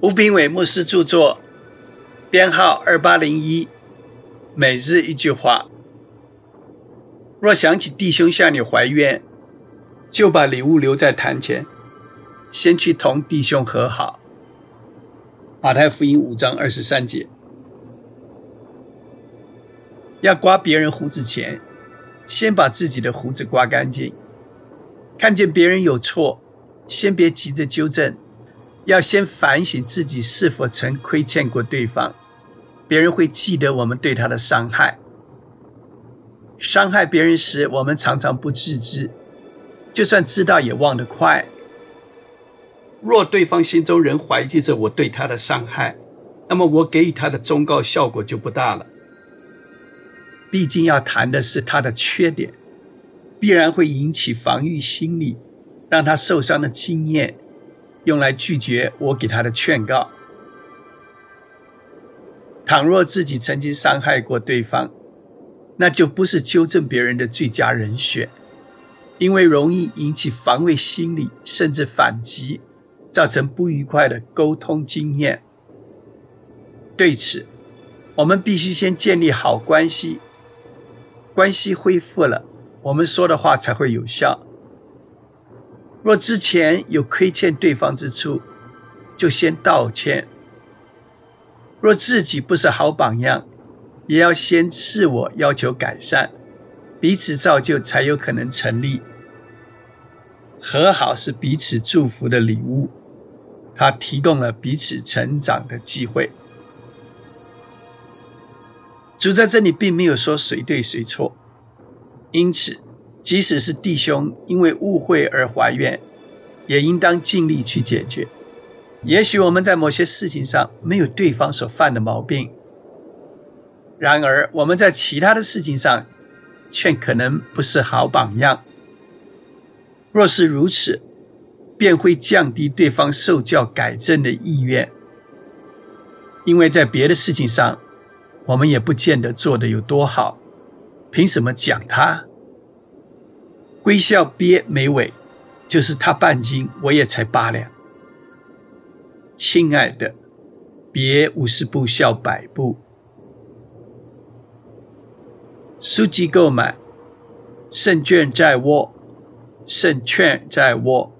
吴炳伟牧师著作，编号二八零一。每日一句话：若想起弟兄向你怀怨，就把礼物留在坛前，先去同弟兄和好。马太福音五章二十三节。要刮别人胡子前，先把自己的胡子刮干净。看见别人有错，先别急着纠正。要先反省自己是否曾亏欠过对方，别人会记得我们对他的伤害。伤害别人时，我们常常不自知，就算知道也忘得快。若对方心中仍怀记着我对他的伤害，那么我给予他的忠告效果就不大了。毕竟要谈的是他的缺点，必然会引起防御心理，让他受伤的经验。用来拒绝我给他的劝告。倘若自己曾经伤害过对方，那就不是纠正别人的最佳人选，因为容易引起防卫心理，甚至反击，造成不愉快的沟通经验。对此，我们必须先建立好关系，关系恢复了，我们说的话才会有效。若之前有亏欠对方之处，就先道歉；若自己不是好榜样，也要先自我要求改善，彼此造就才有可能成立。和好是彼此祝福的礼物，它提供了彼此成长的机会。主在这里并没有说谁对谁错，因此。即使是弟兄因为误会而怀怨，也应当尽力去解决。也许我们在某些事情上没有对方所犯的毛病，然而我们在其他的事情上却可能不是好榜样。若是如此，便会降低对方受教改正的意愿，因为在别的事情上，我们也不见得做得有多好，凭什么讲他？微笑憋眉尾，就是他半斤，我也才八两。亲爱的，别五十步笑百步。书籍购买，胜券在握，胜券在握。